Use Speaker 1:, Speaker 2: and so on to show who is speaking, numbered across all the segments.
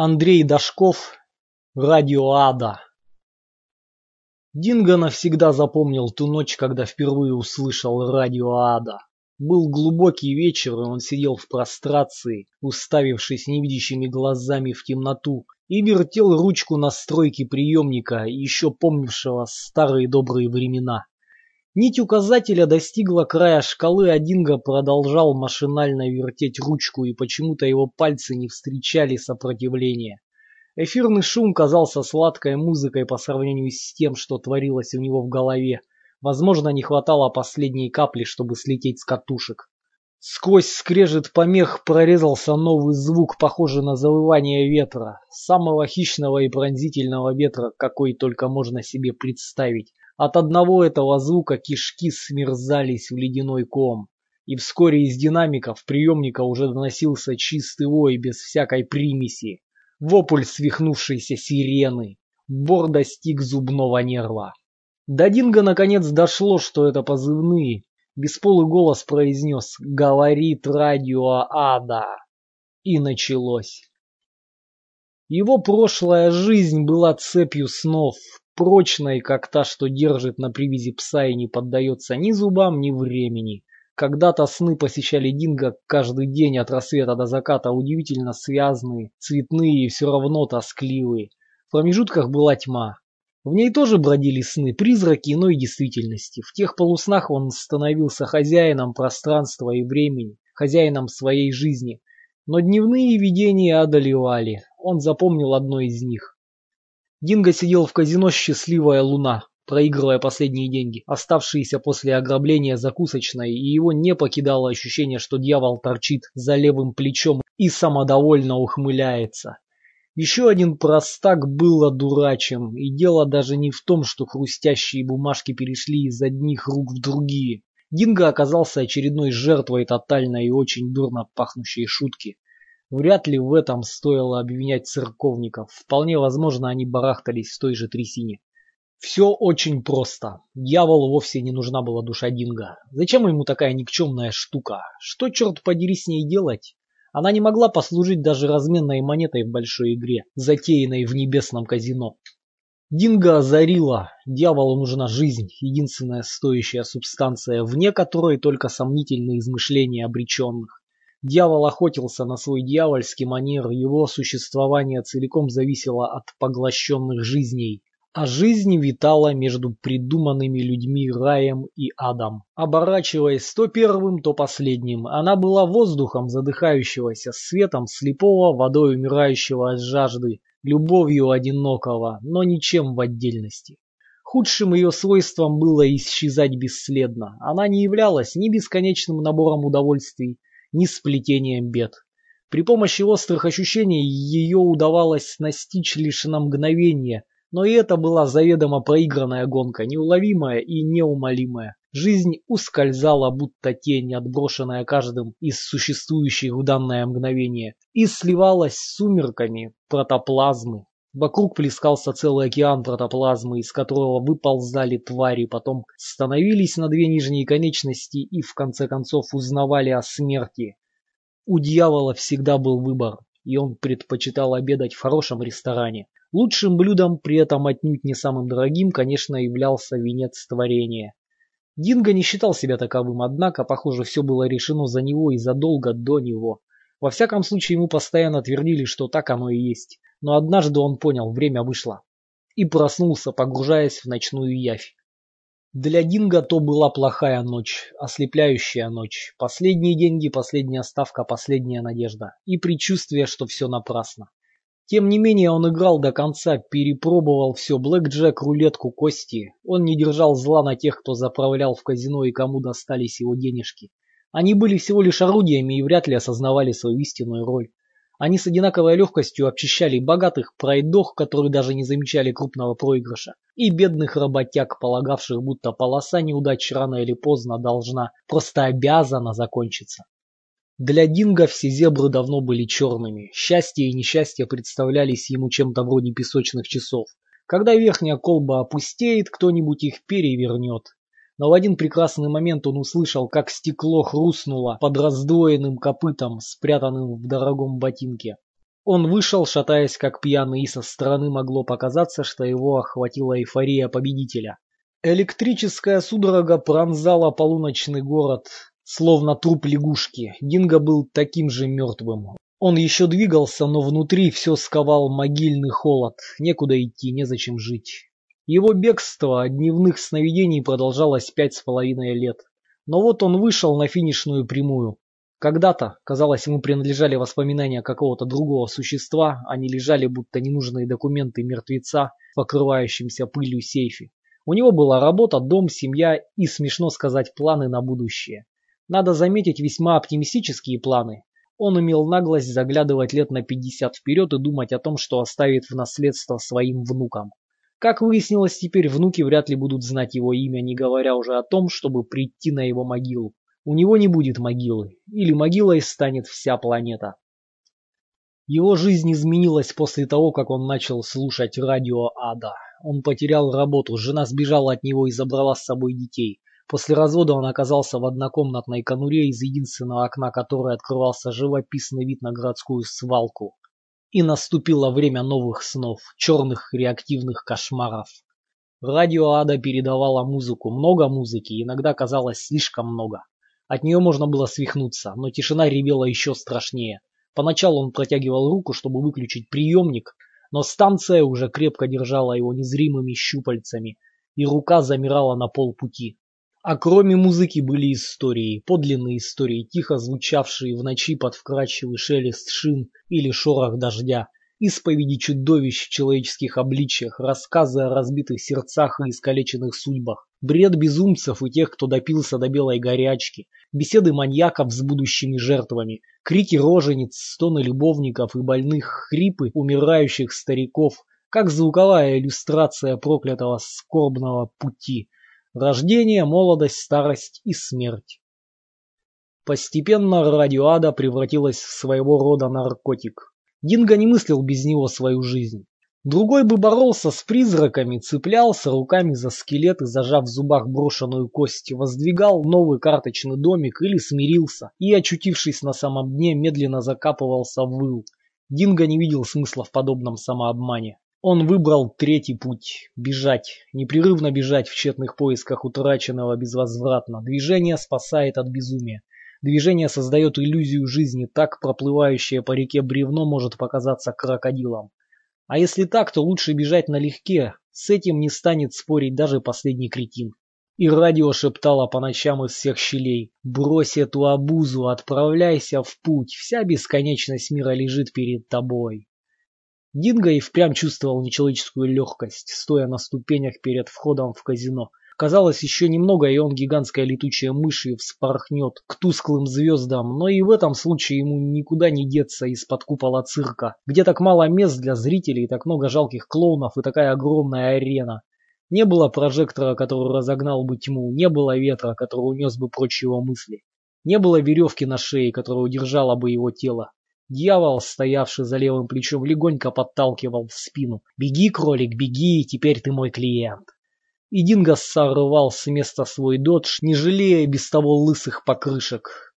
Speaker 1: Андрей Дашков, Радио Ада. Динго навсегда запомнил ту ночь, когда впервые услышал Радио Ада. Был глубокий вечер, и он сидел в прострации, уставившись невидящими глазами в темноту, и вертел ручку настройки приемника, еще помнившего старые добрые времена. Нить указателя достигла края шкалы, а Динго продолжал машинально вертеть ручку, и почему-то его пальцы не встречали сопротивления. Эфирный шум казался сладкой музыкой по сравнению с тем, что творилось у него в голове. Возможно, не хватало последней капли, чтобы слететь с катушек. Сквозь скрежет помех прорезался новый звук, похожий на завывание ветра, самого хищного и пронзительного ветра, какой только можно себе представить. От одного этого звука кишки смерзались в ледяной ком. И вскоре из динамиков приемника уже доносился чистый вой без всякой примеси. Вопль свихнувшейся сирены. Бор достиг зубного нерва. До Динго наконец дошло, что это позывные. Бесполый голос произнес «Говорит радио Ада». И началось. Его прошлая жизнь была цепью снов, прочной, как та, что держит на привязи пса и не поддается ни зубам, ни времени. Когда-то сны посещали Динго каждый день от рассвета до заката, удивительно связанные, цветные и все равно тоскливые. В промежутках была тьма. В ней тоже бродили сны, призраки иной действительности. В тех полуснах он становился хозяином пространства и времени, хозяином своей жизни. Но дневные видения одолевали. Он запомнил одно из них. Динго сидел в казино «Счастливая луна», проигрывая последние деньги, оставшиеся после ограбления закусочной, и его не покидало ощущение, что дьявол торчит за левым плечом и самодовольно ухмыляется. Еще один простак был одурачен, и дело даже не в том, что хрустящие бумажки перешли из одних рук в другие. Динго оказался очередной жертвой тотальной и очень дурно пахнущей шутки. Вряд ли в этом стоило обвинять церковников. Вполне возможно, они барахтались в той же трясине. Все очень просто. Дьяволу вовсе не нужна была душа Динго. Зачем ему такая никчемная штука? Что, черт подери, с ней делать? Она не могла послужить даже разменной монетой в большой игре, затеянной в небесном казино. Динго озарила. Дьяволу нужна жизнь, единственная стоящая субстанция, вне которой только сомнительные измышления обреченных. Дьявол охотился на свой дьявольский манер, его существование целиком зависело от поглощенных жизней а жизнь витала между придуманными людьми раем и адом. Оборачиваясь то первым, то последним, она была воздухом задыхающегося, светом слепого, водой умирающего от жажды, любовью одинокого, но ничем в отдельности. Худшим ее свойством было исчезать бесследно. Она не являлась ни бесконечным набором удовольствий, ни сплетением бед. При помощи острых ощущений ее удавалось настичь лишь на мгновение – но и это была заведомо проигранная гонка, неуловимая и неумолимая. Жизнь ускользала, будто тень, отброшенная каждым из существующих в данное мгновение, и сливалась с сумерками протоплазмы. Вокруг плескался целый океан протоплазмы, из которого выползали твари, потом становились на две нижние конечности и в конце концов узнавали о смерти. У дьявола всегда был выбор, и он предпочитал обедать в хорошем ресторане, Лучшим блюдом, при этом отнюдь не самым дорогим, конечно, являлся венец творения. Динго не считал себя таковым, однако, похоже, все было решено за него и задолго до него. Во всяком случае, ему постоянно твердили, что так оно и есть. Но однажды он понял, время вышло. И проснулся, погружаясь в ночную явь. Для Динго то была плохая ночь, ослепляющая ночь. Последние деньги, последняя ставка, последняя надежда. И предчувствие, что все напрасно. Тем не менее он играл до конца, перепробовал все, блэкджек, рулетку, кости. Он не держал зла на тех, кто заправлял в казино и кому достались его денежки. Они были всего лишь орудиями и вряд ли осознавали свою истинную роль. Они с одинаковой легкостью обчищали богатых пройдох, которые даже не замечали крупного проигрыша, и бедных работяг, полагавших, будто полоса неудач рано или поздно должна, просто обязана закончиться. Для Динго все зебры давно были черными. Счастье и несчастье представлялись ему чем-то вроде песочных часов. Когда верхняя колба опустеет, кто-нибудь их перевернет. Но в один прекрасный момент он услышал, как стекло хрустнуло под раздвоенным копытом, спрятанным в дорогом ботинке. Он вышел, шатаясь как пьяный, и со стороны могло показаться, что его охватила эйфория победителя. Электрическая судорога пронзала полуночный город, словно труп лягушки. Динго был таким же мертвым. Он еще двигался, но внутри все сковал могильный холод. Некуда идти, незачем жить. Его бегство от дневных сновидений продолжалось пять с половиной лет. Но вот он вышел на финишную прямую. Когда-то, казалось, ему принадлежали воспоминания какого-то другого существа, они лежали, будто ненужные документы мертвеца в покрывающемся пылью сейфе. У него была работа, дом, семья и, смешно сказать, планы на будущее. Надо заметить весьма оптимистические планы. Он имел наглость заглядывать лет на 50 вперед и думать о том, что оставит в наследство своим внукам. Как выяснилось, теперь внуки вряд ли будут знать его имя, не говоря уже о том, чтобы прийти на его могилу. У него не будет могилы, или могилой станет вся планета. Его жизнь изменилась после того, как он начал слушать радио Ада. Он потерял работу, жена сбежала от него и забрала с собой детей. После развода он оказался в однокомнатной конуре, из единственного окна которой открывался живописный вид на городскую свалку. И наступило время новых снов, черных реактивных кошмаров. Радио Ада передавало музыку, много музыки, иногда казалось слишком много. От нее можно было свихнуться, но тишина ревела еще страшнее. Поначалу он протягивал руку, чтобы выключить приемник, но станция уже крепко держала его незримыми щупальцами, и рука замирала на полпути. А кроме музыки были истории, подлинные истории, тихо звучавшие в ночи под вкрадчивый шелест шин или шорох дождя, исповеди чудовищ в человеческих обличьях, рассказы о разбитых сердцах и искалеченных судьбах, бред безумцев и тех, кто допился до белой горячки, беседы маньяков с будущими жертвами, крики рожениц, стоны любовников и больных хрипы умирающих стариков, как звуковая иллюстрация проклятого скорбного пути. Рождение, молодость, старость и смерть. Постепенно радиоада превратилась в своего рода наркотик. Динго не мыслил без него свою жизнь. Другой бы боролся с призраками, цеплялся руками за скелет и, зажав в зубах брошенную кость, воздвигал новый карточный домик или смирился и, очутившись на самом дне, медленно закапывался в выл. Динго не видел смысла в подобном самообмане. Он выбрал третий путь – бежать, непрерывно бежать в тщетных поисках утраченного безвозвратно. Движение спасает от безумия. Движение создает иллюзию жизни, так проплывающее по реке бревно может показаться крокодилом. А если так, то лучше бежать налегке, с этим не станет спорить даже последний кретин. И радио шептало по ночам из всех щелей «Брось эту обузу, отправляйся в путь, вся бесконечность мира лежит перед тобой». Динго и впрямь чувствовал нечеловеческую легкость, стоя на ступенях перед входом в казино. Казалось, еще немного, и он, гигантская летучая мышь, и вспорхнет к тусклым звездам, но и в этом случае ему никуда не деться из-под купола цирка, где так мало мест для зрителей, так много жалких клоунов и такая огромная арена. Не было прожектора, который разогнал бы тьму, не было ветра, который унес бы прочь его мысли. Не было веревки на шее, которая удержала бы его тело. Дьявол, стоявший за левым плечом, легонько подталкивал в спину. «Беги, кролик, беги, теперь ты мой клиент». И Динго сорвал с места свой додж, не жалея без того лысых покрышек.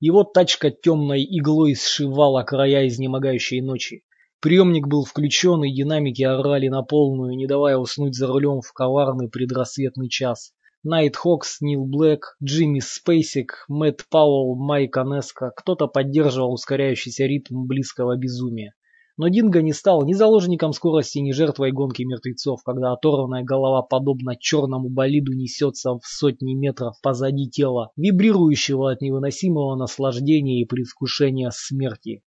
Speaker 1: Его тачка темной иглой сшивала края изнемогающей ночи. Приемник был включен, и динамики орали на полную, не давая уснуть за рулем в коварный предрассветный час. Найт Хокс, Нил Блэк, Джимми Спейсик, Мэтт Пауэлл, Майк Анеско, кто-то поддерживал ускоряющийся ритм близкого безумия. Но Динго не стал ни заложником скорости, ни жертвой гонки мертвецов, когда оторванная голова, подобно черному болиду, несется в сотни метров позади тела, вибрирующего от невыносимого наслаждения и предвкушения смерти.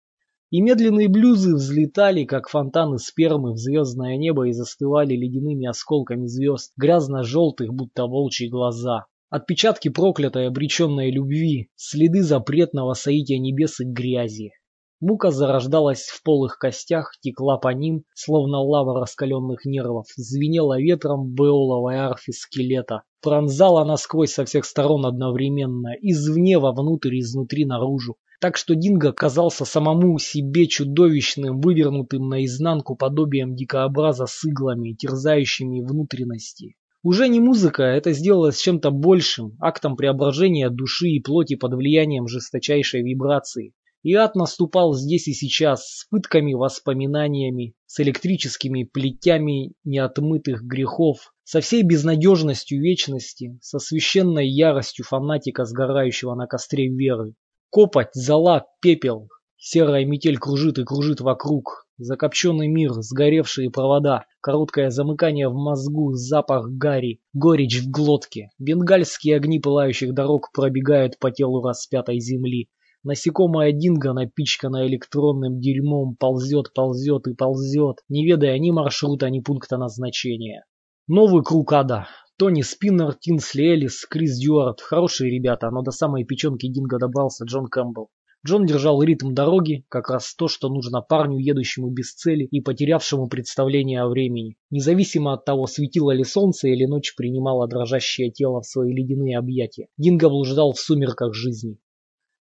Speaker 1: И медленные блюзы взлетали, как фонтаны спермы в звездное небо и застывали ледяными осколками звезд, грязно-желтых, будто волчьи глаза. Отпечатки проклятой обреченной любви, следы запретного соития небес и грязи. Мука зарождалась в полых костях, текла по ним, словно лава раскаленных нервов, звенела ветром беоловой арфе скелета, пронзала насквозь со всех сторон одновременно, извне вовнутрь, изнутри наружу, так что Динго казался самому себе чудовищным, вывернутым наизнанку подобием дикообраза с иглами, терзающими внутренности. Уже не музыка, это сделалось чем-то большим, актом преображения души и плоти под влиянием жесточайшей вибрации. И ад наступал здесь и сейчас, с пытками, воспоминаниями, с электрическими плетями неотмытых грехов, со всей безнадежностью вечности, со священной яростью фанатика, сгорающего на костре веры. Копоть, зола, пепел. Серая метель кружит и кружит вокруг. Закопченный мир, сгоревшие провода, короткое замыкание в мозгу, запах гари, горечь в глотке. Бенгальские огни пылающих дорог пробегают по телу распятой земли. Насекомое динго, напичканное электронным дерьмом, ползет, ползет и ползет, не ведая ни маршрута, ни пункта назначения. Новый круг ада. Тони Спиннер, Тинсли Эллис, Крис Дюарт. Хорошие ребята, но до самой печенки Динго добрался Джон Кэмпбелл. Джон держал ритм дороги, как раз то, что нужно парню, едущему без цели и потерявшему представление о времени. Независимо от того, светило ли солнце или ночь принимала дрожащее тело в свои ледяные объятия, Динго блуждал в сумерках жизни.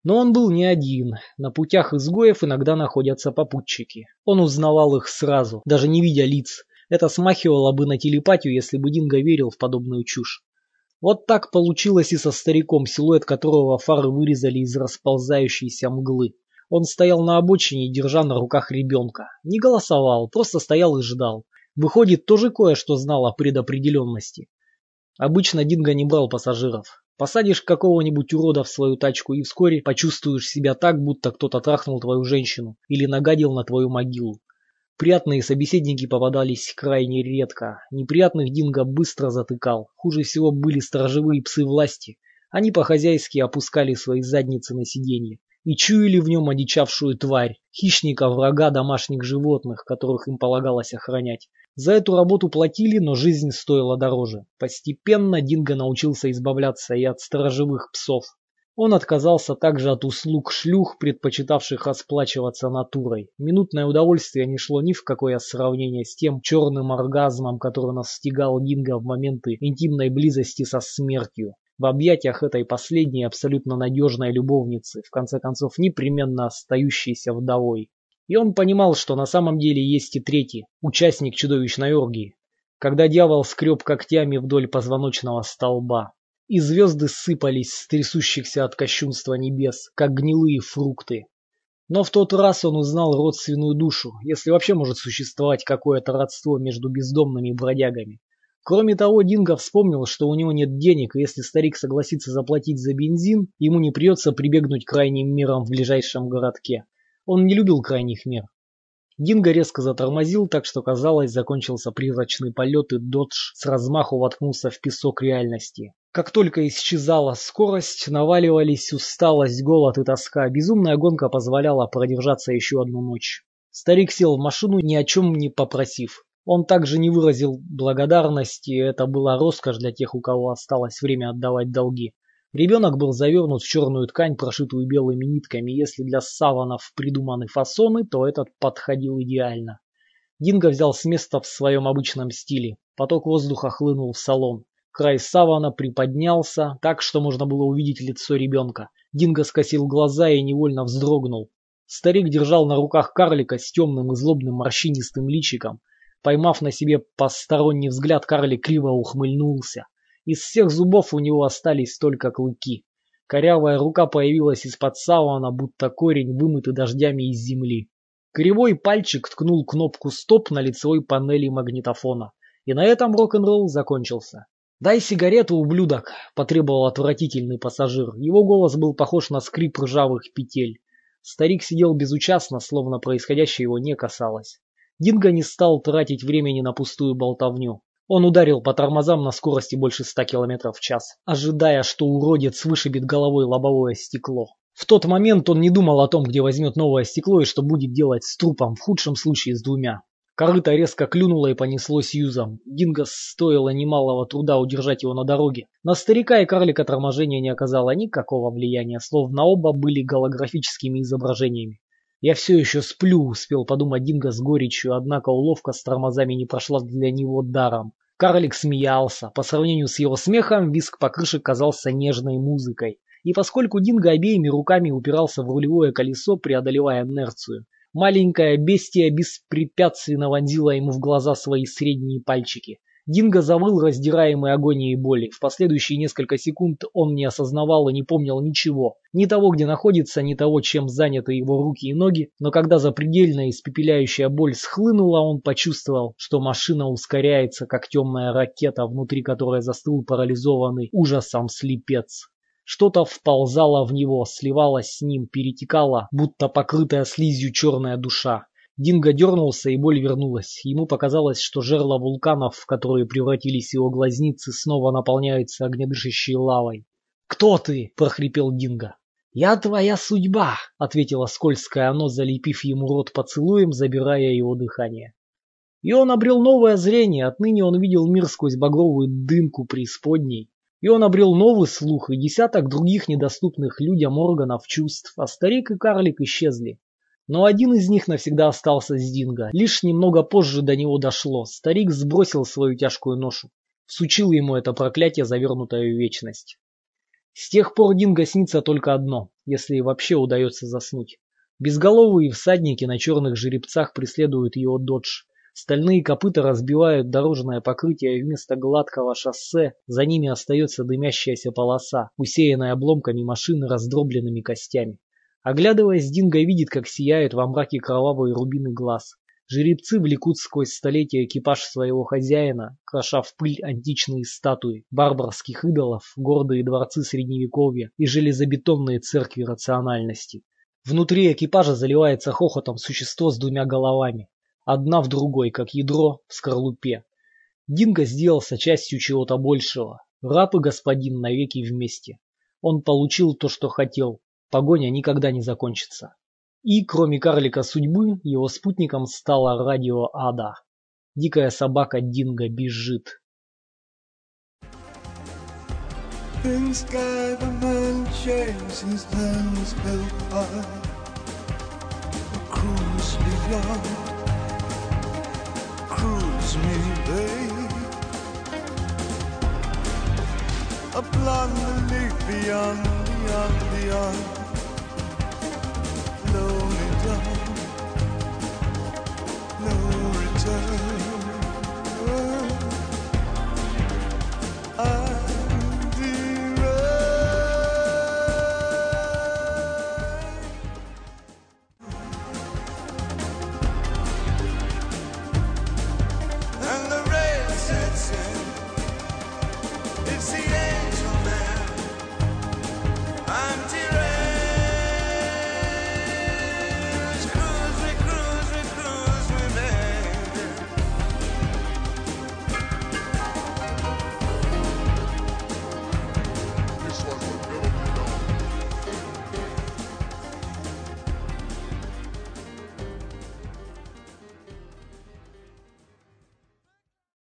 Speaker 1: Но он был не один. На путях изгоев иногда находятся попутчики. Он узнавал их сразу, даже не видя лиц. Это смахивало бы на телепатию, если бы Динго верил в подобную чушь. Вот так получилось и со стариком, силуэт которого фары вырезали из расползающейся мглы. Он стоял на обочине, держа на руках ребенка. Не голосовал, просто стоял и ждал. Выходит, тоже кое-что знал о предопределенности. Обычно Динго не брал пассажиров. Посадишь какого-нибудь урода в свою тачку и вскоре почувствуешь себя так, будто кто-то трахнул твою женщину или нагадил на твою могилу. Приятные собеседники попадались крайне редко. Неприятных Динго быстро затыкал. Хуже всего были сторожевые псы власти. Они по-хозяйски опускали свои задницы на сиденье и чуяли в нем одичавшую тварь, хищника, врага домашних животных, которых им полагалось охранять. За эту работу платили, но жизнь стоила дороже. Постепенно Динго научился избавляться и от сторожевых псов, он отказался также от услуг шлюх, предпочитавших расплачиваться натурой. Минутное удовольствие не шло ни в какое сравнение с тем черным оргазмом, который настигал Динго в моменты интимной близости со смертью. В объятиях этой последней абсолютно надежной любовницы, в конце концов непременно остающейся вдовой. И он понимал, что на самом деле есть и третий, участник чудовищной оргии, когда дьявол скреб когтями вдоль позвоночного столба и звезды сыпались с трясущихся от кощунства небес, как гнилые фрукты. Но в тот раз он узнал родственную душу, если вообще может существовать какое-то родство между бездомными бродягами. Кроме того, Динго вспомнил, что у него нет денег, и если старик согласится заплатить за бензин, ему не придется прибегнуть к крайним мерам в ближайшем городке. Он не любил крайних мер. Динго резко затормозил, так что, казалось, закончился призрачный полет, и Додж с размаху воткнулся в песок реальности. Как только исчезала скорость, наваливались усталость, голод и тоска. Безумная гонка позволяла продержаться еще одну ночь. Старик сел в машину, ни о чем не попросив. Он также не выразил благодарности, это была роскошь для тех, у кого осталось время отдавать долги. Ребенок был завернут в черную ткань, прошитую белыми нитками. Если для саванов придуманы фасоны, то этот подходил идеально. Динго взял с места в своем обычном стиле. Поток воздуха хлынул в салон. Край савана приподнялся, так что можно было увидеть лицо ребенка. Динго скосил глаза и невольно вздрогнул. Старик держал на руках карлика с темным и злобным морщинистым личиком. Поймав на себе посторонний взгляд, карлик криво ухмыльнулся. Из всех зубов у него остались только клыки. Корявая рука появилась из-под савана, будто корень, вымытый дождями из земли. Кривой пальчик ткнул кнопку «Стоп» на лицевой панели магнитофона. И на этом рок-н-ролл закончился. «Дай сигарету, ублюдок!» – потребовал отвратительный пассажир. Его голос был похож на скрип ржавых петель. Старик сидел безучастно, словно происходящее его не касалось. Динго не стал тратить времени на пустую болтовню. Он ударил по тормозам на скорости больше ста километров в час, ожидая, что уродец вышибет головой лобовое стекло. В тот момент он не думал о том, где возьмет новое стекло и что будет делать с трупом, в худшем случае с двумя. Корыто резко клюнуло и понеслось юзом. Динго стоило немалого труда удержать его на дороге. На старика и карлика торможение не оказало никакого влияния, словно оба были голографическими изображениями. «Я все еще сплю», — успел подумать Динго с горечью, однако уловка с тормозами не прошла для него даром. Карлик смеялся. По сравнению с его смехом, виск по крыше казался нежной музыкой. И поскольку Динго обеими руками упирался в рулевое колесо, преодолевая инерцию, Маленькая бестия беспрепятственно вонзила ему в глаза свои средние пальчики. Динго завыл, раздираемый агонией боли. В последующие несколько секунд он не осознавал и не помнил ничего. Ни того, где находится, ни того, чем заняты его руки и ноги. Но когда запредельная испепеляющая боль схлынула, он почувствовал, что машина ускоряется, как темная ракета, внутри которой застыл парализованный ужасом слепец. Что-то вползало в него, сливалось с ним, перетекало, будто покрытая слизью черная душа. Динго дернулся, и боль вернулась. Ему показалось, что жерла вулканов, в которые превратились его глазницы, снова наполняются огнедышащей лавой. «Кто ты?» – прохрипел Динго. «Я твоя судьба», – ответила скользкое оно, залепив ему рот поцелуем, забирая его дыхание. И он обрел новое зрение, отныне он видел мир сквозь багровую дымку преисподней. И он обрел новый слух и десяток других недоступных людям органов чувств, а старик и карлик исчезли. Но один из них навсегда остался с Динго. Лишь немного позже до него дошло. Старик сбросил свою тяжкую ношу. Всучил ему это проклятие, завернутое в вечность. С тех пор Динго снится только одно, если вообще удается заснуть. Безголовые всадники на черных жеребцах преследуют его додж. Стальные копыта разбивают дорожное покрытие, и вместо гладкого шоссе за ними остается дымящаяся полоса, усеянная обломками машины раздробленными костями. Оглядываясь, Динго видит, как сияют во мраке кровавые рубины глаз. Жеребцы влекут сквозь столетия экипаж своего хозяина, кроша в пыль античные статуи, барбарских идолов, гордые дворцы средневековья и железобетонные церкви рациональности. Внутри экипажа заливается хохотом существо с двумя головами, одна в другой, как ядро в скорлупе. Динго сделался частью чего-то большего. Раб и господин навеки вместе. Он получил то, что хотел, Погоня никогда не закончится. И, кроме карлика судьбы, его спутником стала радио Ада. Дикая собака Динго бежит. A leaf beyond, beyond, beyond No return.